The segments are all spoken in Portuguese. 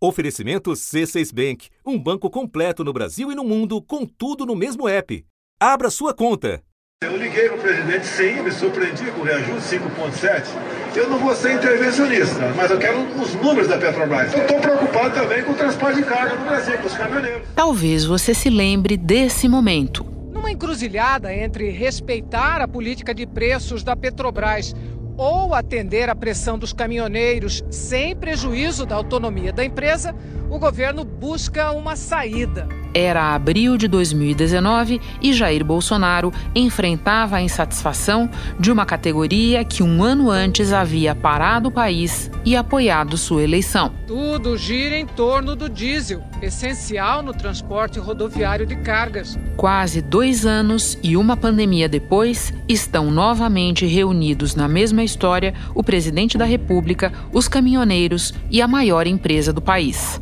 Oferecimento C6 Bank, um banco completo no Brasil e no mundo, com tudo no mesmo app. Abra sua conta. Eu liguei para o presidente, sim, me surpreendi com o reajuste 5,7. Eu não vou ser intervencionista, mas eu quero os números da Petrobras. Eu estou preocupado também com o transporte de carga no Brasil, com os caminhoneiros. Talvez você se lembre desse momento. Numa encruzilhada entre respeitar a política de preços da Petrobras ou atender à pressão dos caminhoneiros sem prejuízo da autonomia da empresa, o governo busca uma saída. Era abril de 2019 e Jair Bolsonaro enfrentava a insatisfação de uma categoria que um ano antes havia parado o país e apoiado sua eleição. Tudo gira em torno do diesel, essencial no transporte rodoviário de cargas. Quase dois anos e uma pandemia depois, estão novamente reunidos na mesma história o presidente da República, os caminhoneiros e a maior empresa do país.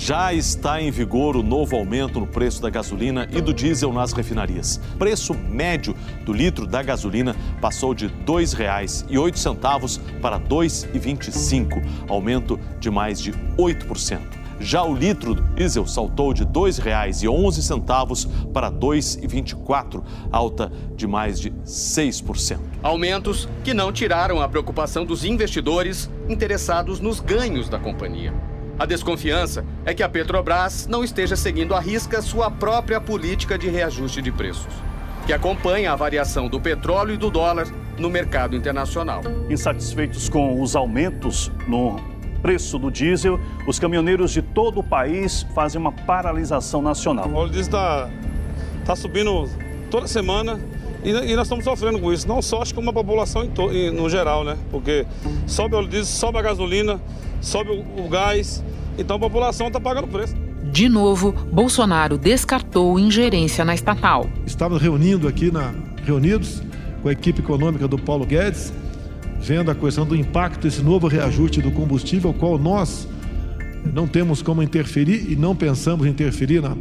Já está em vigor o novo aumento no preço da gasolina e do diesel nas refinarias. Preço médio do litro da gasolina passou de R$ 2,08 para R$ 2,25, aumento de mais de 8%. Já o litro do diesel saltou de R$ 2,11 para R$ 2,24, alta de mais de 6%. Aumentos que não tiraram a preocupação dos investidores interessados nos ganhos da companhia. A desconfiança é que a Petrobras não esteja seguindo à risca sua própria política de reajuste de preços, que acompanha a variação do petróleo e do dólar no mercado internacional. Insatisfeitos com os aumentos no preço do diesel, os caminhoneiros de todo o país fazem uma paralisação nacional. O óleo diesel está tá subindo toda semana e, e, nós estamos sofrendo com isso, não só acho que uma população em, no geral, né? Porque sobe o óleo diesel, sobe a gasolina, sobe o, o gás, então a população está pagando preço. De novo, Bolsonaro descartou ingerência na estatal. Estávamos reunindo aqui na reunidos com a equipe econômica do Paulo Guedes, vendo a questão do impacto desse novo reajuste do combustível, qual nós não temos como interferir e não pensamos em interferir na,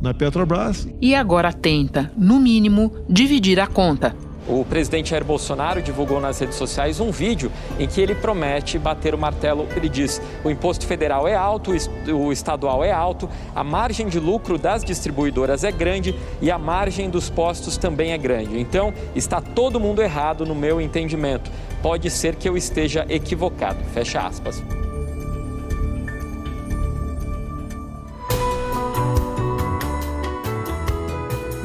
na Petrobras. E agora tenta, no mínimo, dividir a conta. O presidente Jair Bolsonaro divulgou nas redes sociais um vídeo em que ele promete bater o martelo. Ele diz: o imposto federal é alto, o estadual é alto, a margem de lucro das distribuidoras é grande e a margem dos postos também é grande. Então, está todo mundo errado no meu entendimento. Pode ser que eu esteja equivocado. Fecha aspas.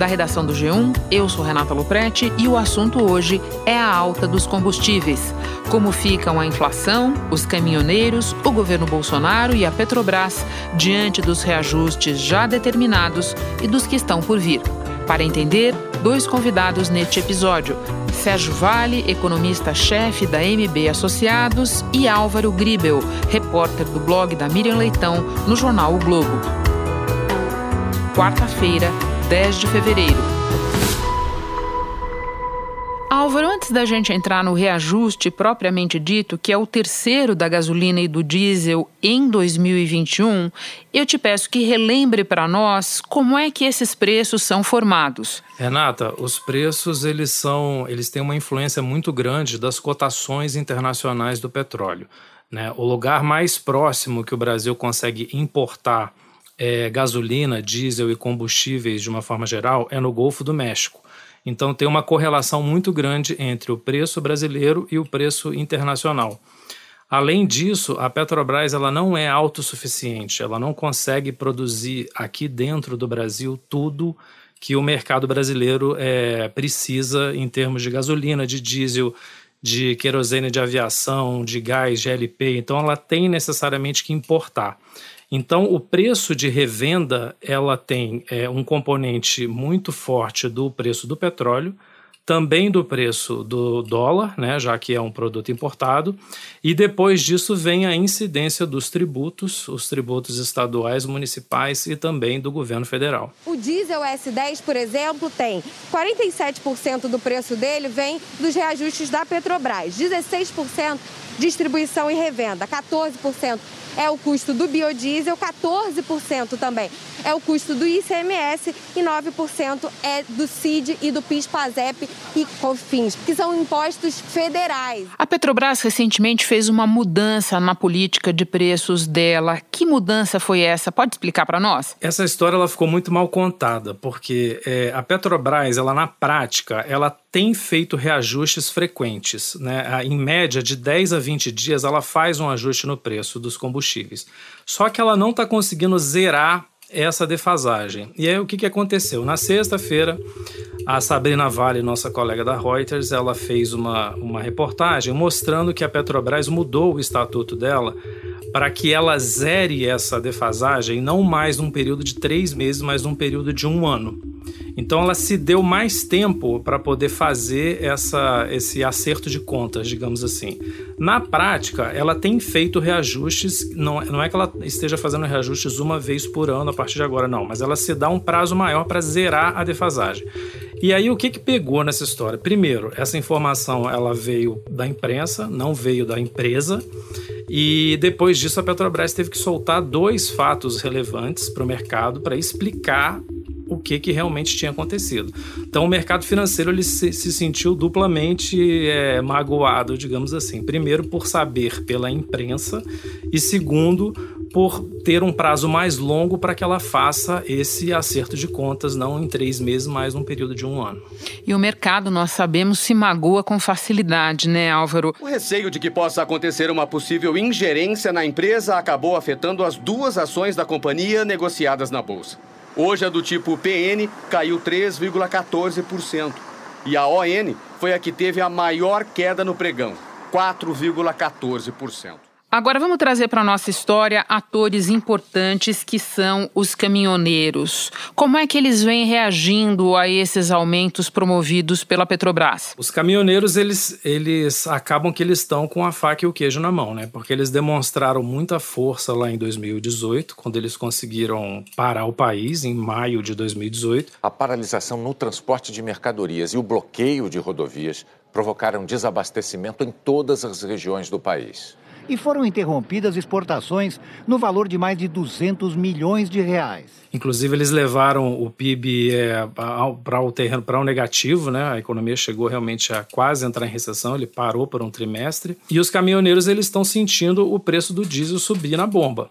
Da redação do G1. Eu sou Renata Luprete e o assunto hoje é a alta dos combustíveis. Como ficam a inflação, os caminhoneiros, o governo Bolsonaro e a Petrobras diante dos reajustes já determinados e dos que estão por vir. Para entender, dois convidados neste episódio: Sérgio Vale, economista-chefe da MB Associados, e Álvaro Gribel, repórter do blog da Miriam Leitão no jornal O Globo. Quarta-feira, 10 de fevereiro. Álvaro, antes da gente entrar no reajuste propriamente dito, que é o terceiro da gasolina e do diesel em 2021, eu te peço que relembre para nós como é que esses preços são formados. Renata, os preços eles são, eles têm uma influência muito grande das cotações internacionais do petróleo. Né? O lugar mais próximo que o Brasil consegue importar é, gasolina, diesel e combustíveis de uma forma geral é no Golfo do México. Então tem uma correlação muito grande entre o preço brasileiro e o preço internacional. Além disso, a Petrobras ela não é autossuficiente, ela não consegue produzir aqui dentro do Brasil tudo que o mercado brasileiro é, precisa em termos de gasolina, de diesel, de querosene de aviação, de gás, GLP. Então ela tem necessariamente que importar. Então, o preço de revenda ela tem é, um componente muito forte do preço do petróleo, também do preço do dólar, né, já que é um produto importado, e depois disso vem a incidência dos tributos, os tributos estaduais, municipais e também do governo federal. O diesel S10, por exemplo, tem 47% do preço dele vem dos reajustes da Petrobras, 16% distribuição e revenda, 14% é o custo do biodiesel, 14% também é o custo do ICMS e 9% é do CID e do PIS/PASEP e COFINS, que são impostos federais. A Petrobras recentemente fez uma mudança na política de preços dela. Que mudança foi essa? Pode explicar para nós? Essa história ela ficou muito mal contada, porque é, a Petrobras, ela na prática, ela tem feito reajustes frequentes. Né? Em média, de 10 a 20 dias, ela faz um ajuste no preço dos combustíveis. Só que ela não está conseguindo zerar essa defasagem. E aí o que, que aconteceu? Na sexta-feira, a Sabrina Vale, nossa colega da Reuters, ela fez uma, uma reportagem mostrando que a Petrobras mudou o estatuto dela para que ela zere essa defasagem não mais num período de três meses, mas num período de um ano. Então ela se deu mais tempo para poder fazer essa, esse acerto de contas, digamos assim. Na prática, ela tem feito reajustes, não, não é que ela esteja fazendo reajustes uma vez por ano a partir de agora, não, mas ela se dá um prazo maior para zerar a defasagem. E aí o que, que pegou nessa história? Primeiro, essa informação ela veio da imprensa, não veio da empresa. E depois disso, a Petrobras teve que soltar dois fatos relevantes para o mercado para explicar o que, que realmente tinha acontecido. Então, o mercado financeiro ele se, se sentiu duplamente é, magoado, digamos assim. Primeiro, por saber pela imprensa, e segundo, por ter um prazo mais longo para que ela faça esse acerto de contas, não em três meses, mas num período de um ano. E o mercado, nós sabemos, se magoa com facilidade, né, Álvaro? O receio de que possa acontecer uma possível ingerência na empresa acabou afetando as duas ações da companhia negociadas na bolsa. Hoje a do tipo PN caiu 3,14%. E a ON foi a que teve a maior queda no pregão, 4,14%. Agora vamos trazer para a nossa história atores importantes que são os caminhoneiros. Como é que eles vêm reagindo a esses aumentos promovidos pela Petrobras? Os caminhoneiros, eles, eles acabam que eles estão com a faca e o queijo na mão, né? Porque eles demonstraram muita força lá em 2018, quando eles conseguiram parar o país, em maio de 2018. A paralisação no transporte de mercadorias e o bloqueio de rodovias provocaram desabastecimento em todas as regiões do país e foram interrompidas exportações no valor de mais de 200 milhões de reais. Inclusive, eles levaram o PIB é, para o terreno para o negativo, né? A economia chegou realmente a quase entrar em recessão, ele parou por um trimestre. E os caminhoneiros eles estão sentindo o preço do diesel subir na bomba.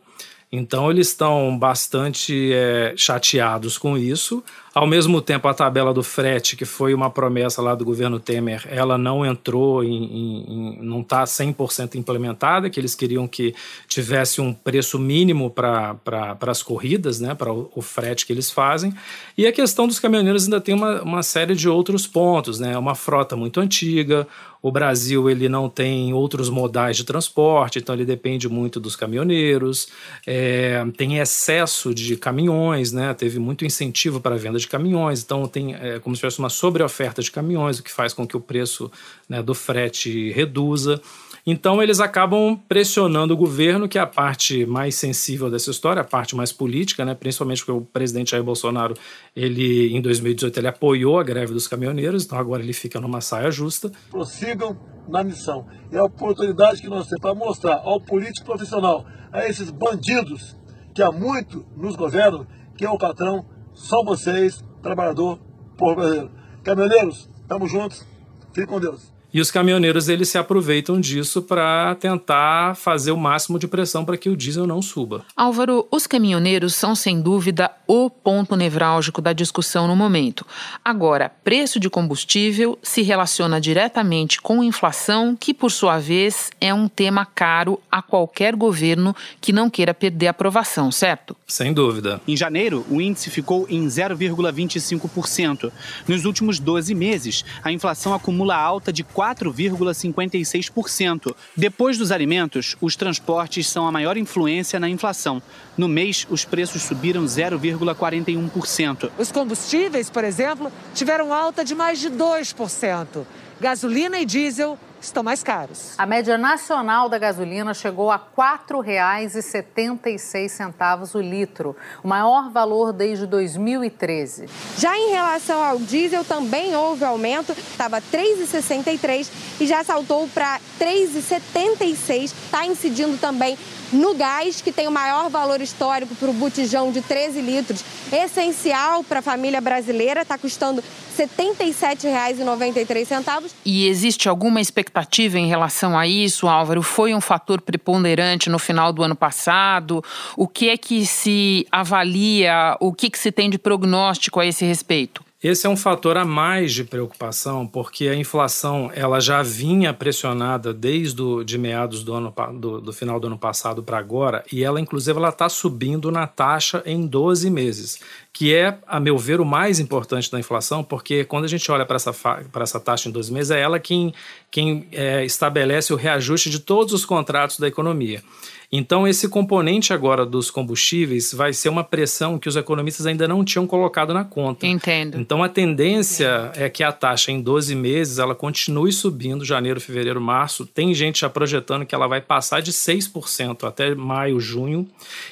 Então eles estão bastante é, chateados com isso. Ao mesmo tempo, a tabela do frete, que foi uma promessa lá do governo Temer, ela não entrou em, em, em não está 100% implementada, que eles queriam que tivesse um preço mínimo para as corridas, né, para o, o, frete que eles fazem. E a questão dos caminhoneiros ainda tem uma, uma série de outros pontos, né, uma frota muito antiga, o Brasil ele não tem outros modais de transporte, então ele depende muito dos caminhoneiros. É, tem excesso de caminhões, né? Teve muito incentivo para a venda de caminhões, então tem é, como se tivesse uma sobreoferta de caminhões, o que faz com que o preço né, do frete reduza. Então eles acabam pressionando o governo, que é a parte mais sensível dessa história, a parte mais política, né? principalmente porque o presidente Jair Bolsonaro, ele em 2018 ele apoiou a greve dos caminhoneiros, então agora ele fica numa saia justa. Prossigam na missão. É a oportunidade que nós temos para mostrar ao político profissional, a esses bandidos que há muito nos governam, que é o patrão, são vocês, trabalhador, povo brasileiro. Caminhoneiros, estamos juntos. Fique com Deus. E os caminhoneiros eles se aproveitam disso para tentar fazer o máximo de pressão para que o diesel não suba. Álvaro, os caminhoneiros são sem dúvida o ponto nevrálgico da discussão no momento. Agora, preço de combustível se relaciona diretamente com inflação, que por sua vez é um tema caro a qualquer governo que não queira perder a aprovação, certo? Sem dúvida. Em janeiro, o índice ficou em 0,25%. Nos últimos 12 meses, a inflação acumula alta de 4,56%. Depois dos alimentos, os transportes são a maior influência na inflação. No mês, os preços subiram 0,41%. Os combustíveis, por exemplo, tiveram alta de mais de 2%. Gasolina e diesel estão mais caros. A média nacional da gasolina chegou a R$ 4,76 o litro, o maior valor desde 2013. Já em relação ao diesel, também houve aumento, estava R$ 3,63 e já saltou para R$ 3,76. Está incidindo também no gás, que tem o maior valor histórico para o botijão de 13 litros, essencial para a família brasileira, está custando R$ 77,93. E existe alguma expectativa em relação a isso, Álvaro? Foi um fator preponderante no final do ano passado? O que é que se avalia, o que, que se tem de prognóstico a esse respeito? Esse é um fator a mais de preocupação, porque a inflação ela já vinha pressionada desde o, de meados do, ano, do, do final do ano passado para agora, e ela, inclusive, ela está subindo na taxa em 12 meses, que é, a meu ver, o mais importante da inflação, porque quando a gente olha para essa, essa taxa em 12 meses, é ela quem, quem é, estabelece o reajuste de todos os contratos da economia. Então, esse componente agora dos combustíveis vai ser uma pressão que os economistas ainda não tinham colocado na conta. Entendo. Então, a tendência é que a taxa em 12 meses ela continue subindo, janeiro, fevereiro, março. Tem gente já projetando que ela vai passar de 6% até maio, junho.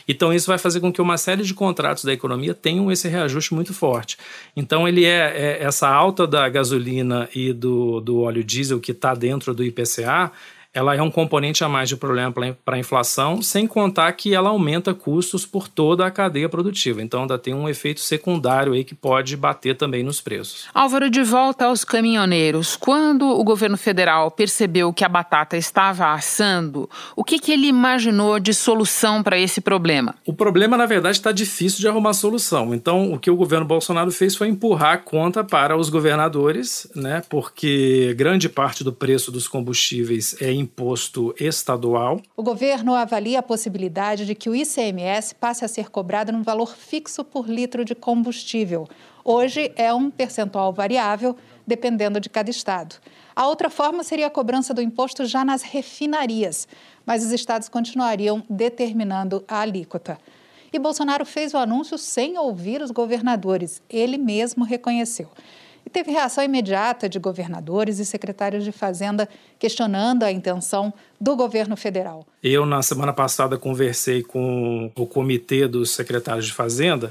Então, isso vai fazer com que uma série de contratos da economia tenham esse reajuste muito forte. Então, ele é, é essa alta da gasolina e do, do óleo diesel que está dentro do IPCA ela é um componente a mais de problema para a inflação, sem contar que ela aumenta custos por toda a cadeia produtiva. Então, ainda tem um efeito secundário aí que pode bater também nos preços. Álvaro, de volta aos caminhoneiros. Quando o governo federal percebeu que a batata estava assando, o que, que ele imaginou de solução para esse problema? O problema, na verdade, está difícil de arrumar solução. Então, o que o governo Bolsonaro fez foi empurrar a conta para os governadores, né? Porque grande parte do preço dos combustíveis é imposto estadual. O governo avalia a possibilidade de que o ICMS passe a ser cobrado num valor fixo por litro de combustível. Hoje é um percentual variável, dependendo de cada estado. A outra forma seria a cobrança do imposto já nas refinarias, mas os estados continuariam determinando a alíquota. E Bolsonaro fez o anúncio sem ouvir os governadores. Ele mesmo reconheceu. E teve reação imediata de governadores e secretários de Fazenda questionando a intenção do governo federal. Eu, na semana passada, conversei com o comitê dos secretários de Fazenda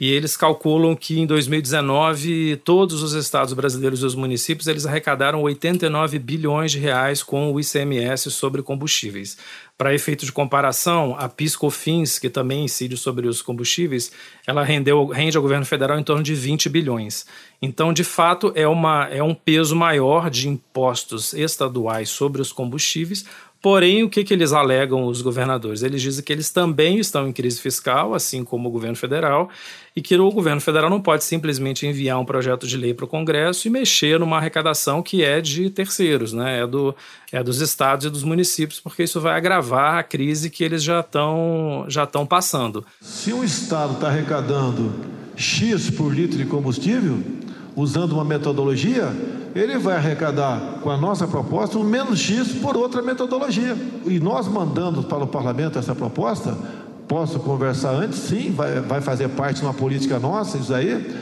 e eles calculam que em 2019 todos os estados brasileiros e os municípios eles arrecadaram 89 bilhões de reais com o ICMS sobre combustíveis. Para efeito de comparação, a PiscoFins, que também incide sobre os combustíveis, ela rendeu, rende ao governo federal em torno de 20 bilhões. Então, de fato, é, uma, é um peso maior de impostos estaduais sobre os combustíveis, Porém, o que, que eles alegam, os governadores? Eles dizem que eles também estão em crise fiscal, assim como o governo federal, e que o governo federal não pode simplesmente enviar um projeto de lei para o Congresso e mexer numa arrecadação que é de terceiros, né? é, do, é dos estados e dos municípios, porque isso vai agravar a crise que eles já estão já estão passando. Se um estado está arrecadando X por litro de combustível, usando uma metodologia, ele vai arrecadar com a nossa proposta um menos X por outra metodologia. E nós mandando para o parlamento essa proposta, posso conversar antes, sim, vai, vai fazer parte de uma política nossa, isso aí.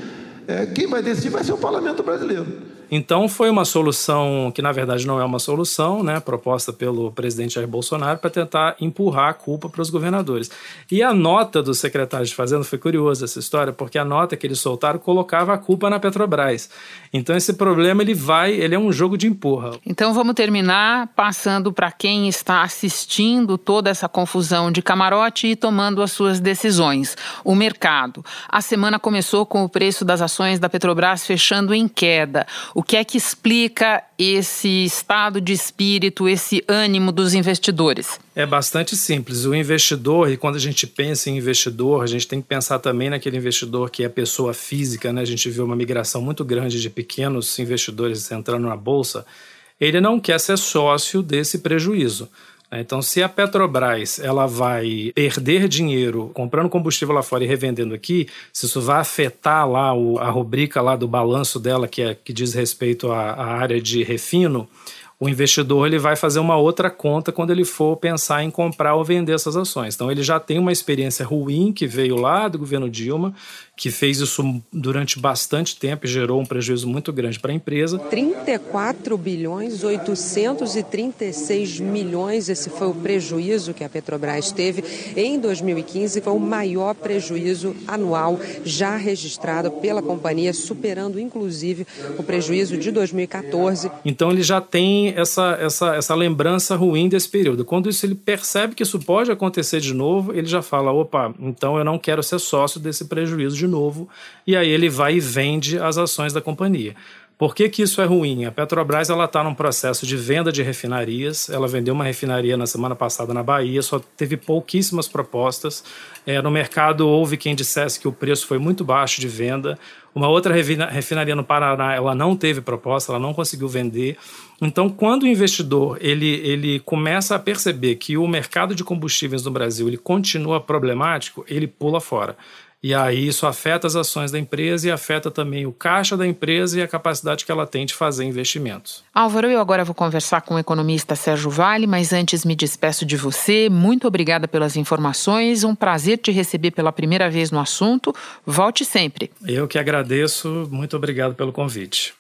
É, quem vai decidir vai ser o parlamento brasileiro. Então foi uma solução que na verdade não é uma solução, né, proposta pelo presidente Jair Bolsonaro para tentar empurrar a culpa para os governadores. E a nota do secretário de Fazenda foi curiosa essa história, porque a nota que eles soltaram colocava a culpa na Petrobras. Então esse problema ele vai, ele é um jogo de empurra. Então vamos terminar passando para quem está assistindo toda essa confusão de camarote e tomando as suas decisões. O mercado. A semana começou com o preço das ações da Petrobras fechando em queda. O que é que explica esse estado de espírito, esse ânimo dos investidores? É bastante simples. O investidor, e quando a gente pensa em investidor, a gente tem que pensar também naquele investidor que é pessoa física, né? A gente viu uma migração muito grande de pequenos investidores entrando na bolsa. Ele não quer ser sócio desse prejuízo. Né? Então, se a Petrobras ela vai perder dinheiro comprando combustível lá fora e revendendo aqui, se isso vai afetar lá o, a rubrica lá do balanço dela, que, é, que diz respeito à, à área de refino, o investidor ele vai fazer uma outra conta quando ele for pensar em comprar ou vender essas ações. Então ele já tem uma experiência ruim que veio lá do governo Dilma, que fez isso durante bastante tempo e gerou um prejuízo muito grande para a empresa. 34 bilhões 836 milhões, esse foi o prejuízo que a Petrobras teve em 2015, foi o maior prejuízo anual já registrado pela companhia, superando inclusive o prejuízo de 2014. Então ele já tem essa, essa, essa lembrança ruim desse período. Quando isso ele percebe que isso pode acontecer de novo, ele já fala: opa, então eu não quero ser sócio desse prejuízo de novo, e aí ele vai e vende as ações da companhia. Por que, que isso é ruim? A Petrobras está num processo de venda de refinarias. Ela vendeu uma refinaria na semana passada na Bahia, só teve pouquíssimas propostas. É, no mercado houve quem dissesse que o preço foi muito baixo de venda. Uma outra refinaria no Paraná, ela não teve proposta, ela não conseguiu vender. Então, quando o investidor ele, ele começa a perceber que o mercado de combustíveis no Brasil ele continua problemático, ele pula fora. E aí isso afeta as ações da empresa e afeta também o caixa da empresa e a capacidade que ela tem de fazer investimentos. Álvaro, eu agora vou conversar com o economista Sérgio Vale, mas antes me despeço de você. Muito obrigada pelas informações. Um prazer te receber pela primeira vez no assunto. Volte sempre. Eu que agradeço. Muito obrigado pelo convite.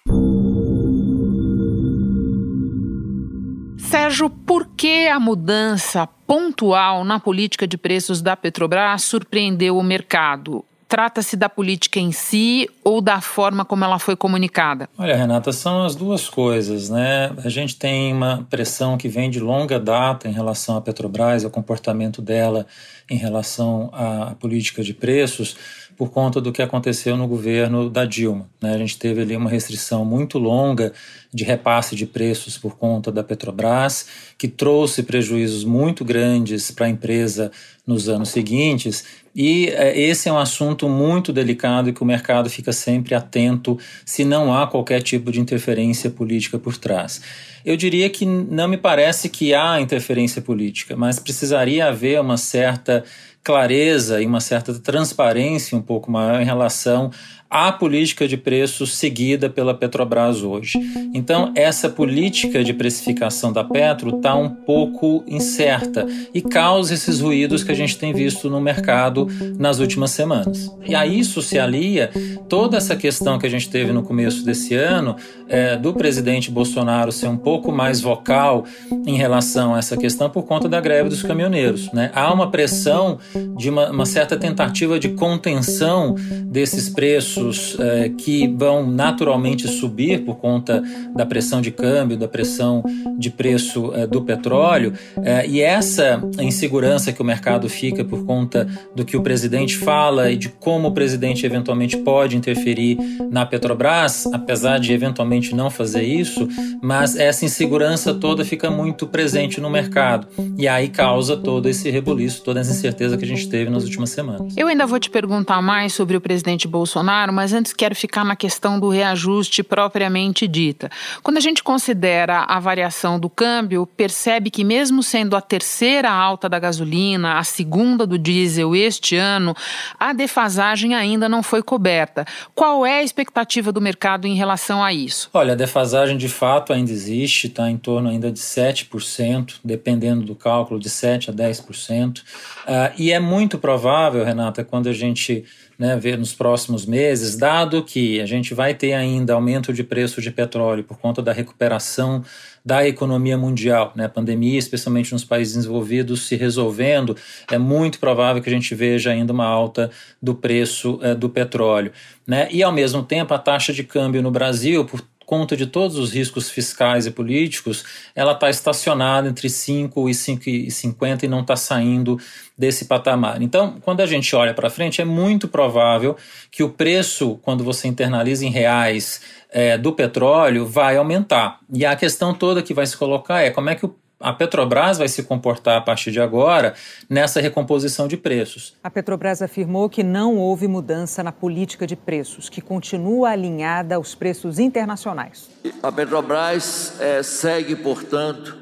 Sérgio, por que a mudança pontual na política de preços da Petrobras surpreendeu o mercado? Trata-se da política em si ou da forma como ela foi comunicada? Olha, Renata, são as duas coisas, né? A gente tem uma pressão que vem de longa data em relação à Petrobras, ao comportamento dela em relação à política de preços por conta do que aconteceu no governo da Dilma. Né? A gente teve ali uma restrição muito longa de repasse de preços por conta da Petrobras, que trouxe prejuízos muito grandes para a empresa nos anos seguintes. E é, esse é um assunto muito delicado e que o mercado fica sempre atento se não há qualquer tipo de interferência política por trás. Eu diria que não me parece que há interferência política, mas precisaria haver uma certa clareza e uma certa transparência um pouco maior em relação à política de preços seguida pela Petrobras hoje. Então, essa política de precificação da Petro está um pouco incerta e causa esses ruídos que a gente tem visto no mercado nas últimas semanas. E a isso se alia toda essa questão que a gente teve no começo desse ano é, do presidente Bolsonaro ser um pouco mais vocal em relação a essa questão por conta da greve dos caminhoneiros. Né? Há uma pressão de uma, uma certa tentativa de contenção desses preços é, que vão naturalmente subir por conta da pressão de câmbio, da pressão de preço é, do petróleo, é, e essa insegurança que o mercado fica por conta do que o presidente fala e de como o presidente eventualmente pode interferir na Petrobras, apesar de eventualmente não fazer isso, mas essa insegurança toda fica muito presente no mercado e aí causa todo esse rebuliço, toda essa incerteza que a gente teve nas últimas semanas. Eu ainda vou te perguntar mais sobre o presidente Bolsonaro, mas antes quero ficar na questão do reajuste propriamente dita. Quando a gente considera a variação do câmbio, percebe que mesmo sendo a terceira alta da gasolina, a segunda do diesel este ano, a defasagem ainda não foi coberta. Qual é a expectativa do mercado em relação a isso? Olha, a defasagem de fato ainda existe, está em torno ainda de 7%, dependendo do cálculo, de 7% a 10%. Uh, ah, e é muito provável, Renata, quando a gente né, ver nos próximos meses, dado que a gente vai ter ainda aumento de preço de petróleo por conta da recuperação da economia mundial, né, a pandemia, especialmente nos países desenvolvidos, se resolvendo, é muito provável que a gente veja ainda uma alta do preço é, do petróleo. Né? E, ao mesmo tempo, a taxa de câmbio no Brasil, por conta de todos os riscos fiscais e políticos, ela está estacionada entre 5 e 5,50 e não está saindo desse patamar. Então, quando a gente olha para frente, é muito provável que o preço, quando você internaliza em reais é, do petróleo, vai aumentar. E a questão toda que vai se colocar é como é que o a Petrobras vai se comportar a partir de agora nessa recomposição de preços. A Petrobras afirmou que não houve mudança na política de preços, que continua alinhada aos preços internacionais. A Petrobras é, segue, portanto,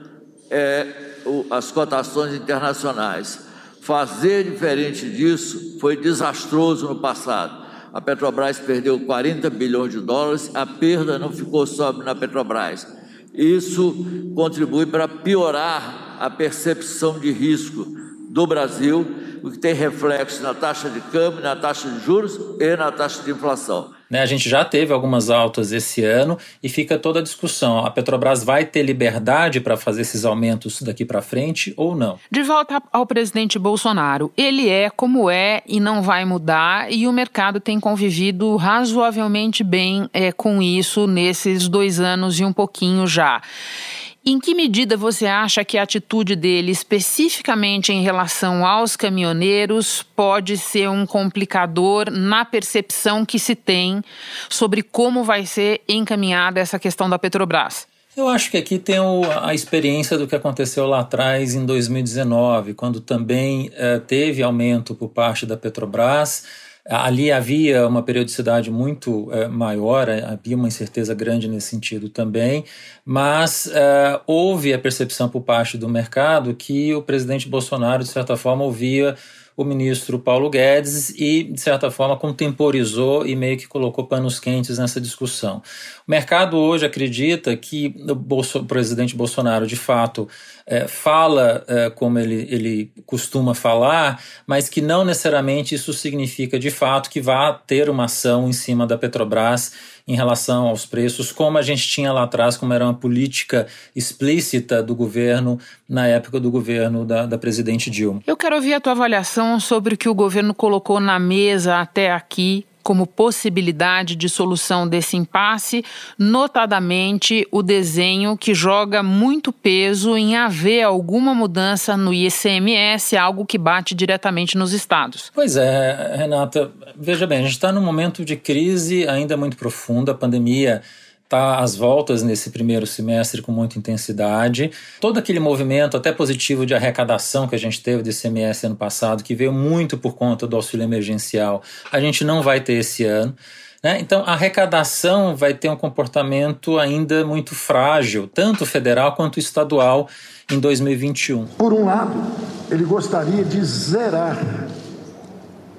é, o, as cotações internacionais. Fazer diferente disso foi desastroso no passado. A Petrobras perdeu 40 bilhões de dólares, a perda não ficou só na Petrobras Isso contribui para piorar a percepção de risco do Brasil, o que tem reflexo na taxa de câmbio, na taxa de juros e na taxa de inflação. Né, a gente já teve algumas altas esse ano e fica toda a discussão. A Petrobras vai ter liberdade para fazer esses aumentos daqui para frente ou não? De volta ao presidente Bolsonaro. Ele é como é e não vai mudar, e o mercado tem convivido razoavelmente bem é, com isso nesses dois anos e um pouquinho já. Em que medida você acha que a atitude dele, especificamente em relação aos caminhoneiros, pode ser um complicador na percepção que se tem sobre como vai ser encaminhada essa questão da Petrobras? Eu acho que aqui tem o, a experiência do que aconteceu lá atrás, em 2019, quando também eh, teve aumento por parte da Petrobras Ali havia uma periodicidade muito é, maior, eh, havia uma incerteza grande nesse sentido também, mas é, houve a percepção por parte do mercado que o presidente Bolsonaro, de certa forma, ouvia o ministro Paulo Guedes e, de certa forma, contemporizou e meio que colocou panos quentes nessa discussão. O mercado hoje acredita que o, Bolso, o presidente Bolsonaro, de fato, é, fala é, como ele, ele costuma falar, mas que não necessariamente isso significa, de fato, que vá ter uma ação em cima da Petrobras em relação aos preços, como a gente tinha lá atrás, como era uma política explícita do governo na época do governo da, da presidente Dilma. Eu quero ouvir a tua avaliação sobre o que o governo colocou na mesa até aqui como possibilidade de solução desse impasse, notadamente o desenho que joga muito peso em haver alguma mudança no ICMS, algo que bate diretamente nos estados. Pois é, Renata, veja bem, a gente está num momento de crise ainda muito profunda, a pandemia está às voltas nesse primeiro semestre com muita intensidade. Todo aquele movimento, até positivo, de arrecadação que a gente teve do ICMS ano passado, que veio muito por conta do auxílio emergencial, a gente não vai ter esse ano. Né? Então, a arrecadação vai ter um comportamento ainda muito frágil, tanto federal quanto estadual, em 2021. Por um lado, ele gostaria de zerar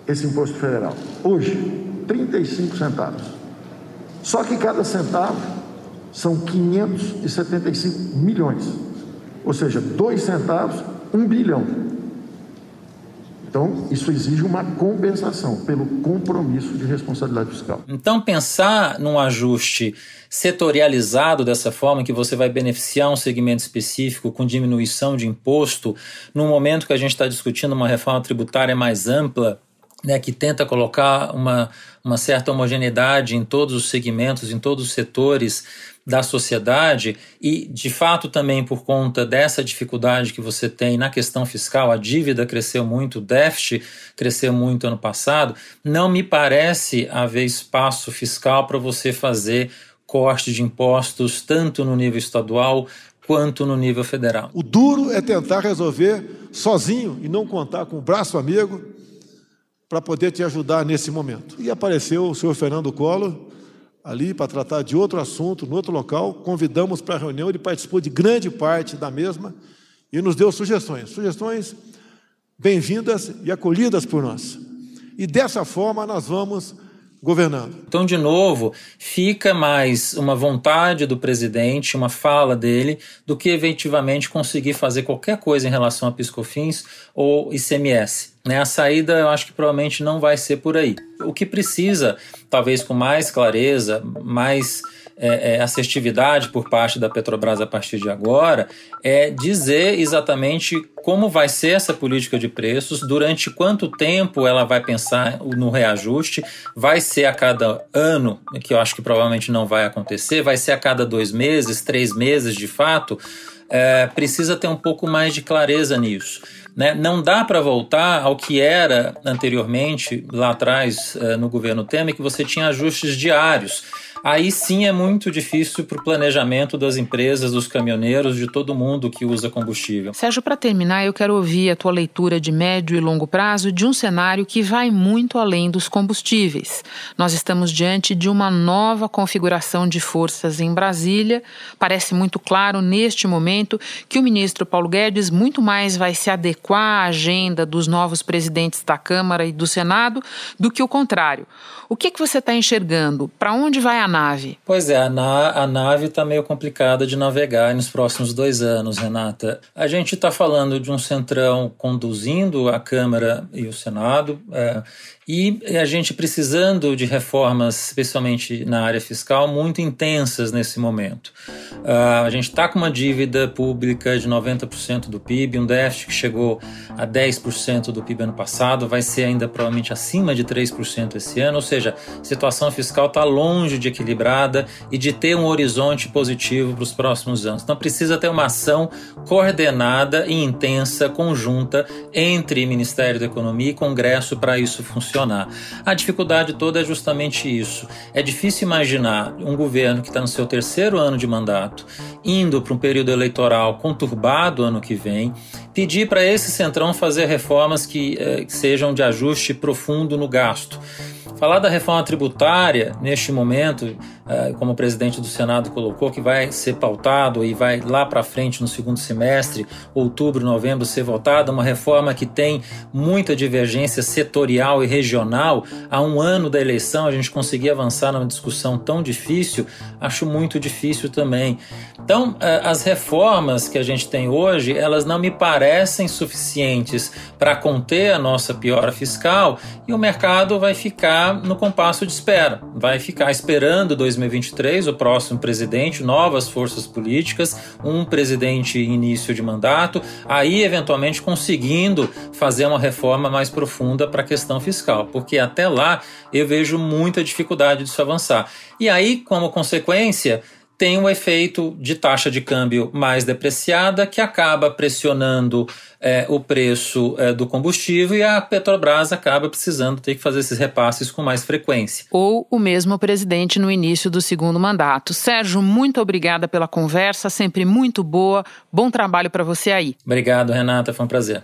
esse imposto federal. Hoje, 35 centavos. Só que cada centavo são 575 milhões. Ou seja, dois centavos, um bilhão. Então, isso exige uma compensação pelo compromisso de responsabilidade fiscal. Então, pensar num ajuste setorializado dessa forma, que você vai beneficiar um segmento específico com diminuição de imposto, no momento que a gente está discutindo uma reforma tributária mais ampla, né, que tenta colocar uma, uma certa homogeneidade em todos os segmentos, em todos os setores da sociedade e, de fato, também por conta dessa dificuldade que você tem na questão fiscal, a dívida cresceu muito, o déficit cresceu muito ano passado, não me parece haver espaço fiscal para você fazer corte de impostos tanto no nível estadual quanto no nível federal. O duro é tentar resolver sozinho e não contar com o braço amigo para poder te ajudar nesse momento. E apareceu o senhor Fernando Collor ali para tratar de outro assunto, no outro local. Convidamos para a reunião, ele participou de grande parte da mesma e nos deu sugestões. Sugestões bem-vindas e acolhidas por nós. E dessa forma nós vamos governando. Então, de novo, fica mais uma vontade do presidente, uma fala dele, do que efetivamente conseguir fazer qualquer coisa em relação a piscofins ou ICMS. Né? A saída eu acho que provavelmente não vai ser por aí. O que precisa, talvez com mais clareza, mais é, é, assertividade por parte da Petrobras a partir de agora é dizer exatamente como vai ser essa política de preços, durante quanto tempo ela vai pensar no reajuste, vai ser a cada ano, que eu acho que provavelmente não vai acontecer, vai ser a cada dois meses, três meses de fato, é, precisa ter um pouco mais de clareza nisso. Né? Não dá para voltar ao que era anteriormente, lá atrás, é, no governo Temer, que você tinha ajustes diários aí sim é muito difícil para o planejamento das empresas, dos caminhoneiros, de todo mundo que usa combustível. Sérgio, para terminar, eu quero ouvir a tua leitura de médio e longo prazo de um cenário que vai muito além dos combustíveis. Nós estamos diante de uma nova configuração de forças em Brasília. Parece muito claro neste momento que o ministro Paulo Guedes muito mais vai se adequar adequar a agenda dos novos presidentes da Câmara e do Senado do que o contrário. O que, que você está enxergando? Para onde vai a nave? Pois é, a, na, a nave está meio complicada de navegar nos próximos dois anos, Renata. A gente está falando de um centrão conduzindo a Câmara e o Senado. É, e a gente precisando de reformas, especialmente na área fiscal, muito intensas nesse momento. Uh, a gente está com uma dívida pública de 90% do PIB, um déficit que chegou a 10% do PIB ano passado, vai ser ainda provavelmente acima de 3% esse ano, ou seja, a situação fiscal está longe de equilibrada e de ter um horizonte positivo para os próximos anos. Então precisa ter uma ação coordenada e intensa, conjunta, entre Ministério da Economia e Congresso para isso funcionar funcionar. A dificuldade toda é justamente isso. É difícil imaginar um governo que está no seu terceiro ano de mandato, indo para um período eleitoral conturbado ano que vem, pedir para esse centrão fazer reformas que, eh, que sejam de ajuste profundo no gasto. Falar da reforma tributária neste momento, como o presidente do Senado colocou, que vai ser pautado e vai lá para frente no segundo semestre, outubro, novembro, ser votada, uma reforma que tem muita divergência setorial e regional. Há um ano da eleição a gente conseguir avançar numa discussão tão difícil, acho muito difícil também. Então, eh, as reformas que a gente tem hoje, elas não me parecem suficientes para conter a nossa piora fiscal e o mercado vai ficar no compasso de espera. Vai ficar esperando 2023, o próximo presidente, novas forças políticas, um presidente início de mandato, aí eventualmente conseguindo fazer uma reforma mais profunda para a questão fiscal, porque até lá eu vejo muita dificuldade disso avançar. E aí, como consequência, tem um efeito de taxa de câmbio mais depreciada que acaba pressionando é, o preço é, do combustível e a Petrobras acaba precisando ter que fazer esses repasses com mais frequência. Ou o mesmo presidente no início do segundo mandato. Sérgio, muito obrigada pela conversa, sempre muito boa. Bom trabalho para você aí. Obrigado, Renata, foi um prazer.